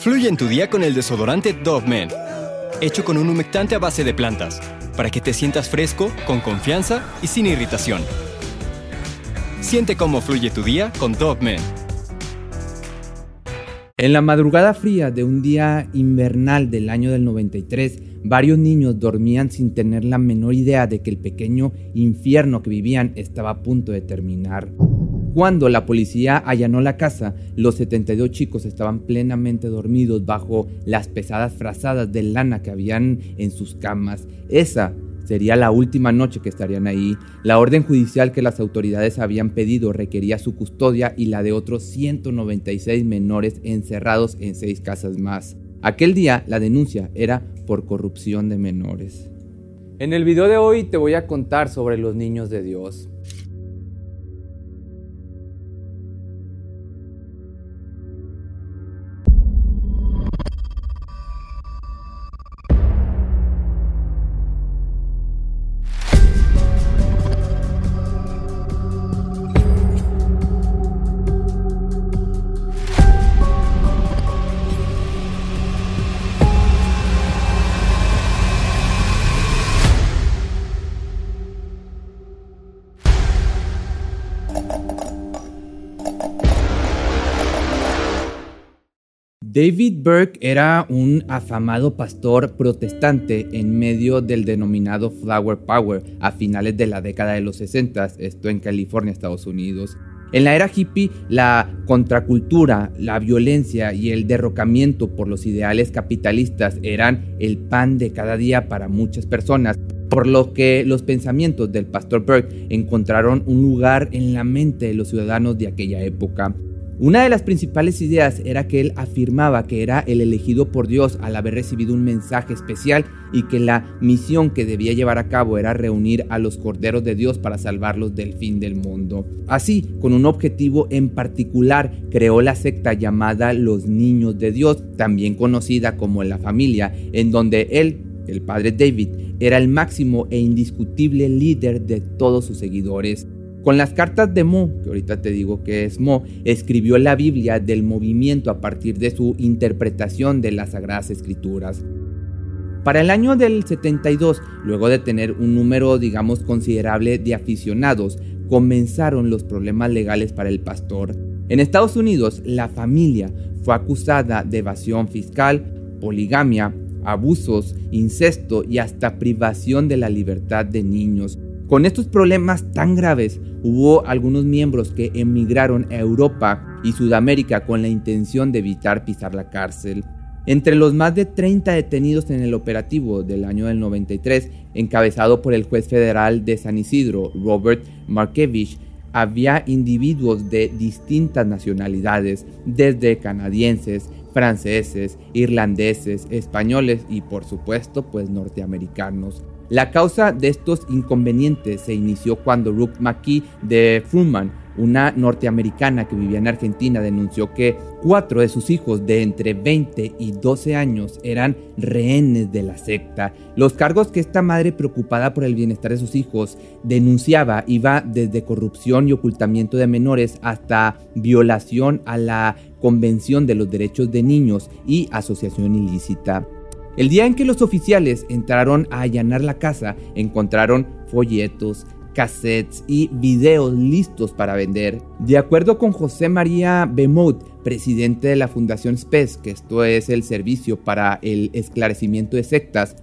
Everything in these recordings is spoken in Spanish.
Fluye en tu día con el desodorante Dove Men, hecho con un humectante a base de plantas, para que te sientas fresco, con confianza y sin irritación. Siente cómo fluye tu día con Dove Men. En la madrugada fría de un día invernal del año del 93, varios niños dormían sin tener la menor idea de que el pequeño infierno que vivían estaba a punto de terminar. Cuando la policía allanó la casa, los 72 chicos estaban plenamente dormidos bajo las pesadas frazadas de lana que habían en sus camas. Esa Sería la última noche que estarían ahí. La orden judicial que las autoridades habían pedido requería su custodia y la de otros 196 menores encerrados en seis casas más. Aquel día la denuncia era por corrupción de menores. En el video de hoy te voy a contar sobre los niños de Dios. David Burke era un afamado pastor protestante en medio del denominado Flower Power a finales de la década de los 60, esto en California, Estados Unidos. En la era hippie, la contracultura, la violencia y el derrocamiento por los ideales capitalistas eran el pan de cada día para muchas personas, por lo que los pensamientos del pastor Burke encontraron un lugar en la mente de los ciudadanos de aquella época. Una de las principales ideas era que él afirmaba que era el elegido por Dios al haber recibido un mensaje especial y que la misión que debía llevar a cabo era reunir a los corderos de Dios para salvarlos del fin del mundo. Así, con un objetivo en particular, creó la secta llamada Los Niños de Dios, también conocida como la familia, en donde él, el padre David, era el máximo e indiscutible líder de todos sus seguidores. Con las cartas de Mo, que ahorita te digo que es Mo, escribió la Biblia del movimiento a partir de su interpretación de las Sagradas Escrituras. Para el año del 72, luego de tener un número, digamos, considerable de aficionados, comenzaron los problemas legales para el pastor. En Estados Unidos, la familia fue acusada de evasión fiscal, poligamia, abusos, incesto y hasta privación de la libertad de niños. Con estos problemas tan graves, hubo algunos miembros que emigraron a Europa y Sudamérica con la intención de evitar pisar la cárcel. Entre los más de 30 detenidos en el operativo del año del 93, encabezado por el juez federal de San Isidro, Robert Markevich, había individuos de distintas nacionalidades, desde canadienses, franceses, irlandeses, españoles y por supuesto pues norteamericanos. La causa de estos inconvenientes se inició cuando Ruth McKee de Fruman, una norteamericana que vivía en Argentina, denunció que cuatro de sus hijos de entre 20 y 12 años eran rehenes de la secta. Los cargos que esta madre preocupada por el bienestar de sus hijos denunciaba iba desde corrupción y ocultamiento de menores hasta violación a la Convención de los Derechos de Niños y asociación ilícita. El día en que los oficiales entraron a allanar la casa, encontraron folletos, cassettes y videos listos para vender. De acuerdo con José María Bemut, presidente de la Fundación SPES, que esto es el servicio para el esclarecimiento de sectas,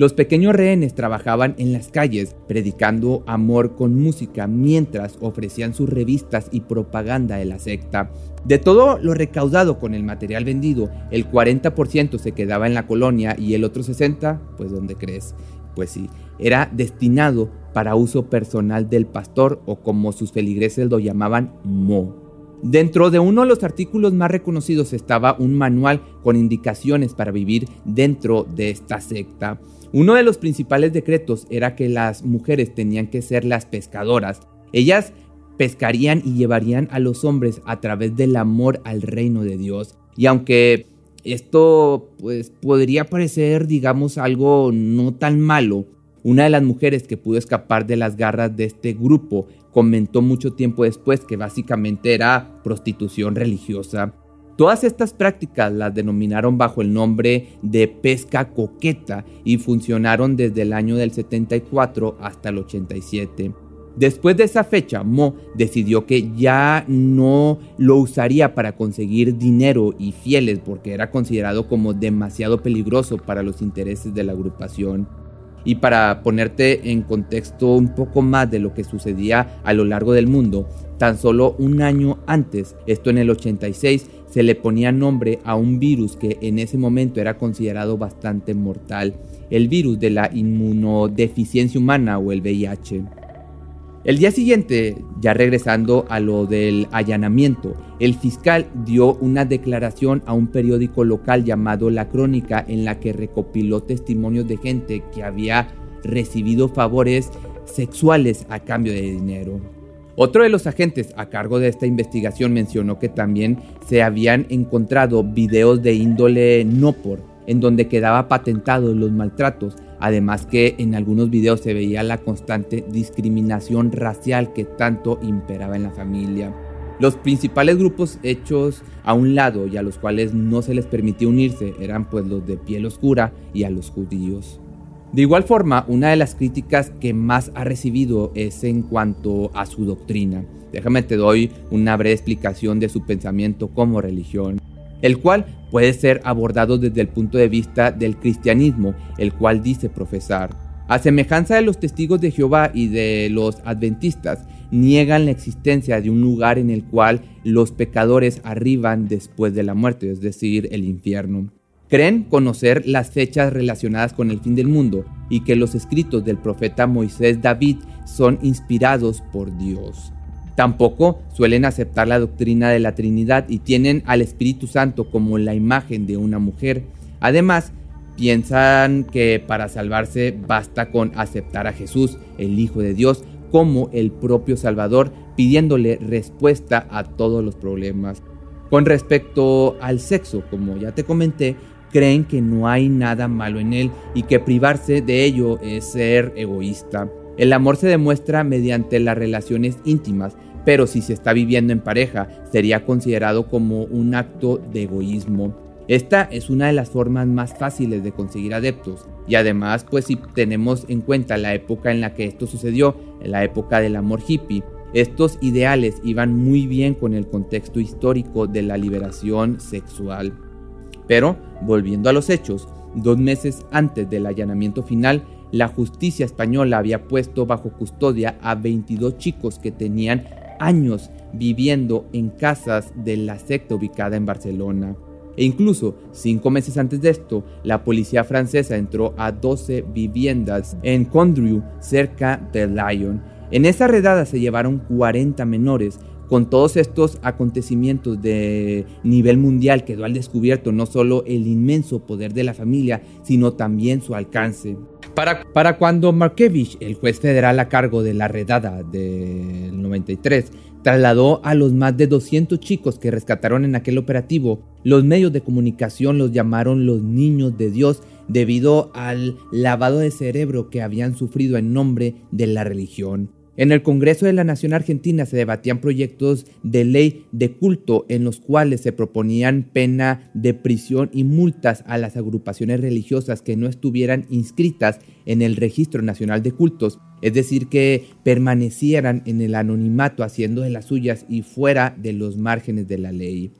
los pequeños rehenes trabajaban en las calles predicando amor con música mientras ofrecían sus revistas y propaganda de la secta. De todo lo recaudado con el material vendido, el 40% se quedaba en la colonia y el otro 60%, pues ¿dónde crees? Pues sí, era destinado para uso personal del pastor o como sus feligreses lo llamaban, mo. Dentro de uno de los artículos más reconocidos estaba un manual con indicaciones para vivir dentro de esta secta. Uno de los principales decretos era que las mujeres tenían que ser las pescadoras. Ellas pescarían y llevarían a los hombres a través del amor al reino de Dios. Y aunque esto pues podría parecer digamos algo no tan malo, una de las mujeres que pudo escapar de las garras de este grupo comentó mucho tiempo después que básicamente era prostitución religiosa. Todas estas prácticas las denominaron bajo el nombre de pesca coqueta y funcionaron desde el año del 74 hasta el 87. Después de esa fecha, Mo decidió que ya no lo usaría para conseguir dinero y fieles porque era considerado como demasiado peligroso para los intereses de la agrupación. Y para ponerte en contexto un poco más de lo que sucedía a lo largo del mundo, tan solo un año antes, esto en el 86, se le ponía nombre a un virus que en ese momento era considerado bastante mortal, el virus de la inmunodeficiencia humana o el VIH. El día siguiente, ya regresando a lo del allanamiento, el fiscal dio una declaración a un periódico local llamado La Crónica en la que recopiló testimonios de gente que había recibido favores sexuales a cambio de dinero. Otro de los agentes a cargo de esta investigación mencionó que también se habían encontrado videos de índole no por, en donde quedaba patentado los maltratos Además que en algunos videos se veía la constante discriminación racial que tanto imperaba en la familia. Los principales grupos hechos a un lado y a los cuales no se les permitía unirse eran pues los de piel oscura y a los judíos. De igual forma, una de las críticas que más ha recibido es en cuanto a su doctrina. Déjame te doy una breve explicación de su pensamiento como religión el cual puede ser abordado desde el punto de vista del cristianismo, el cual dice profesar. A semejanza de los testigos de Jehová y de los adventistas, niegan la existencia de un lugar en el cual los pecadores arriban después de la muerte, es decir, el infierno. Creen conocer las fechas relacionadas con el fin del mundo y que los escritos del profeta Moisés David son inspirados por Dios. Tampoco suelen aceptar la doctrina de la Trinidad y tienen al Espíritu Santo como la imagen de una mujer. Además, piensan que para salvarse basta con aceptar a Jesús, el Hijo de Dios, como el propio Salvador, pidiéndole respuesta a todos los problemas. Con respecto al sexo, como ya te comenté, creen que no hay nada malo en él y que privarse de ello es ser egoísta. El amor se demuestra mediante las relaciones íntimas, pero si se está viviendo en pareja, sería considerado como un acto de egoísmo. Esta es una de las formas más fáciles de conseguir adeptos y además pues si tenemos en cuenta la época en la que esto sucedió, en la época del amor hippie, estos ideales iban muy bien con el contexto histórico de la liberación sexual. Pero, volviendo a los hechos, dos meses antes del allanamiento final, la justicia española había puesto bajo custodia a 22 chicos que tenían años viviendo en casas de la secta ubicada en Barcelona. E incluso cinco meses antes de esto, la policía francesa entró a 12 viviendas en Condrieu, cerca de Lyon. En esa redada se llevaron 40 menores. Con todos estos acontecimientos de nivel mundial quedó al descubierto no solo el inmenso poder de la familia, sino también su alcance. Para, para cuando Markevich, el juez federal a cargo de la redada del 93, trasladó a los más de 200 chicos que rescataron en aquel operativo, los medios de comunicación los llamaron los niños de Dios debido al lavado de cerebro que habían sufrido en nombre de la religión. En el Congreso de la Nación Argentina se debatían proyectos de ley de culto en los cuales se proponían pena de prisión y multas a las agrupaciones religiosas que no estuvieran inscritas en el Registro Nacional de Cultos, es decir, que permanecieran en el anonimato haciendo de las suyas y fuera de los márgenes de la ley.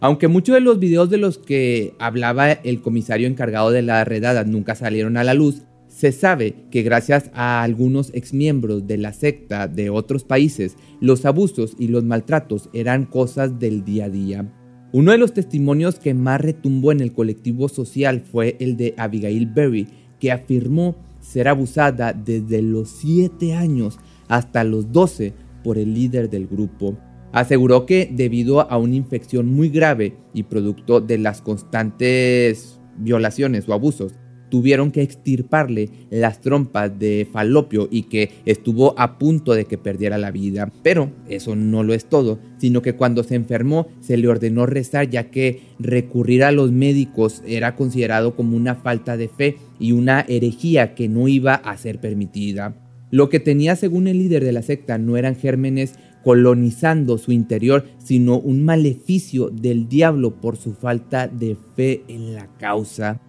Aunque muchos de los videos de los que hablaba el comisario encargado de la redada nunca salieron a la luz, se sabe que gracias a algunos exmiembros de la secta de otros países, los abusos y los maltratos eran cosas del día a día. Uno de los testimonios que más retumbó en el colectivo social fue el de Abigail Berry, que afirmó ser abusada desde los 7 años hasta los 12 por el líder del grupo. Aseguró que debido a una infección muy grave y producto de las constantes violaciones o abusos tuvieron que extirparle las trompas de falopio y que estuvo a punto de que perdiera la vida. Pero eso no lo es todo, sino que cuando se enfermó se le ordenó rezar ya que recurrir a los médicos era considerado como una falta de fe y una herejía que no iba a ser permitida. Lo que tenía según el líder de la secta no eran gérmenes colonizando su interior, sino un maleficio del diablo por su falta de fe en la causa.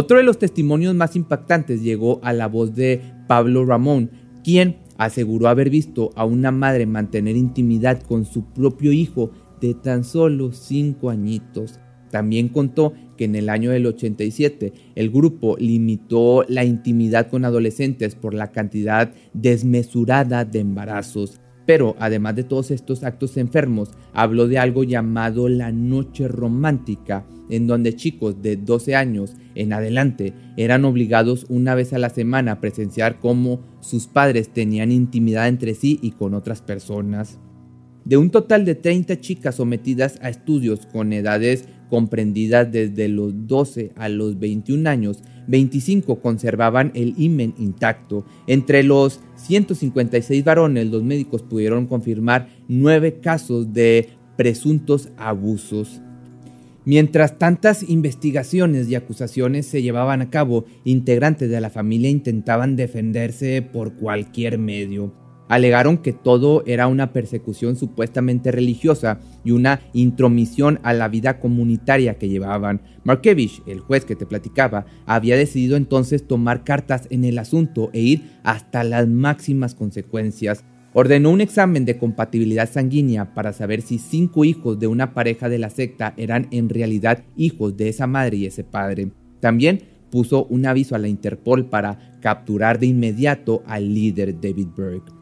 Otro de los testimonios más impactantes llegó a la voz de Pablo Ramón, quien aseguró haber visto a una madre mantener intimidad con su propio hijo de tan solo 5 añitos. También contó que en el año del 87 el grupo limitó la intimidad con adolescentes por la cantidad desmesurada de embarazos. Pero además de todos estos actos enfermos, habló de algo llamado la noche romántica, en donde chicos de 12 años en adelante eran obligados una vez a la semana a presenciar cómo sus padres tenían intimidad entre sí y con otras personas. De un total de 30 chicas sometidas a estudios con edades comprendidas desde los 12 a los 21 años, 25 conservaban el imen intacto. Entre los 156 varones, los médicos pudieron confirmar 9 casos de presuntos abusos. Mientras tantas investigaciones y acusaciones se llevaban a cabo, integrantes de la familia intentaban defenderse por cualquier medio. Alegaron que todo era una persecución supuestamente religiosa y una intromisión a la vida comunitaria que llevaban. Markevich, el juez que te platicaba, había decidido entonces tomar cartas en el asunto e ir hasta las máximas consecuencias. Ordenó un examen de compatibilidad sanguínea para saber si cinco hijos de una pareja de la secta eran en realidad hijos de esa madre y ese padre. También puso un aviso a la Interpol para capturar de inmediato al líder David Burke.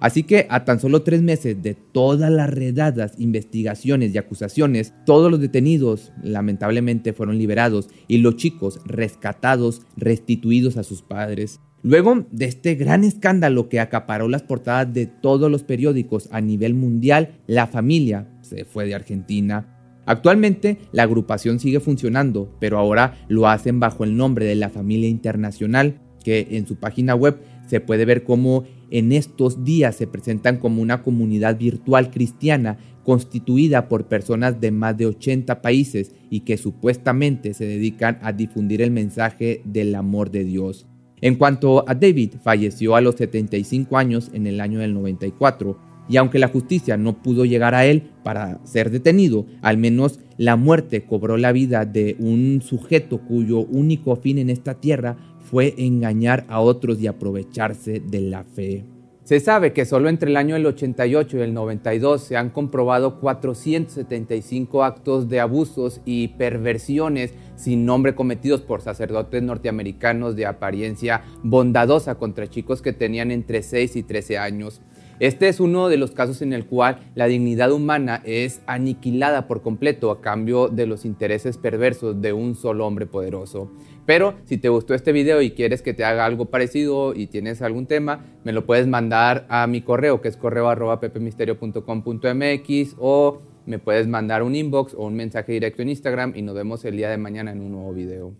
Así que a tan solo tres meses de todas las redadas, investigaciones y acusaciones, todos los detenidos lamentablemente fueron liberados y los chicos rescatados, restituidos a sus padres. Luego de este gran escándalo que acaparó las portadas de todos los periódicos a nivel mundial, la familia se fue de Argentina. Actualmente la agrupación sigue funcionando, pero ahora lo hacen bajo el nombre de la familia internacional, que en su página web se puede ver cómo en estos días se presentan como una comunidad virtual cristiana constituida por personas de más de 80 países y que supuestamente se dedican a difundir el mensaje del amor de Dios. En cuanto a David, falleció a los 75 años en el año del 94, y aunque la justicia no pudo llegar a él para ser detenido, al menos la muerte cobró la vida de un sujeto cuyo único fin en esta tierra fue engañar a otros y aprovecharse de la fe. Se sabe que solo entre el año del 88 y el 92 se han comprobado 475 actos de abusos y perversiones sin nombre cometidos por sacerdotes norteamericanos de apariencia bondadosa contra chicos que tenían entre 6 y 13 años. Este es uno de los casos en el cual la dignidad humana es aniquilada por completo a cambio de los intereses perversos de un solo hombre poderoso. Pero si te gustó este video y quieres que te haga algo parecido y tienes algún tema, me lo puedes mandar a mi correo que es correo arroba pepemisterio.com.mx o me puedes mandar un inbox o un mensaje directo en Instagram y nos vemos el día de mañana en un nuevo video.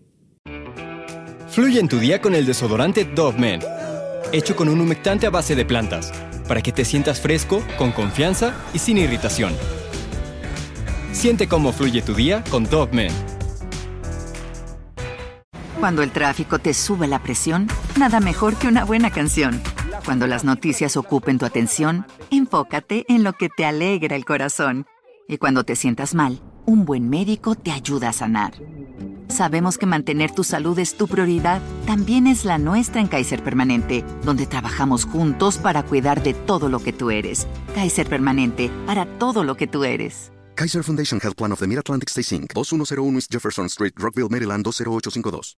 Fluye en tu día con el desodorante Dove Men, hecho con un humectante a base de plantas para que te sientas fresco, con confianza y sin irritación. Siente cómo fluye tu día con Dogman. Cuando el tráfico te sube la presión, nada mejor que una buena canción. Cuando las noticias ocupen tu atención, enfócate en lo que te alegra el corazón. Y cuando te sientas mal, un buen médico te ayuda a sanar. Sabemos que mantener tu salud es tu prioridad, también es la nuestra en Kaiser Permanente, donde trabajamos juntos para cuidar de todo lo que tú eres. Kaiser Permanente, para todo lo que tú eres. Kaiser Foundation Health Plan of the Mid-Atlantic Stay Inc., 2101 East Jefferson Street, Rockville, Maryland 20852.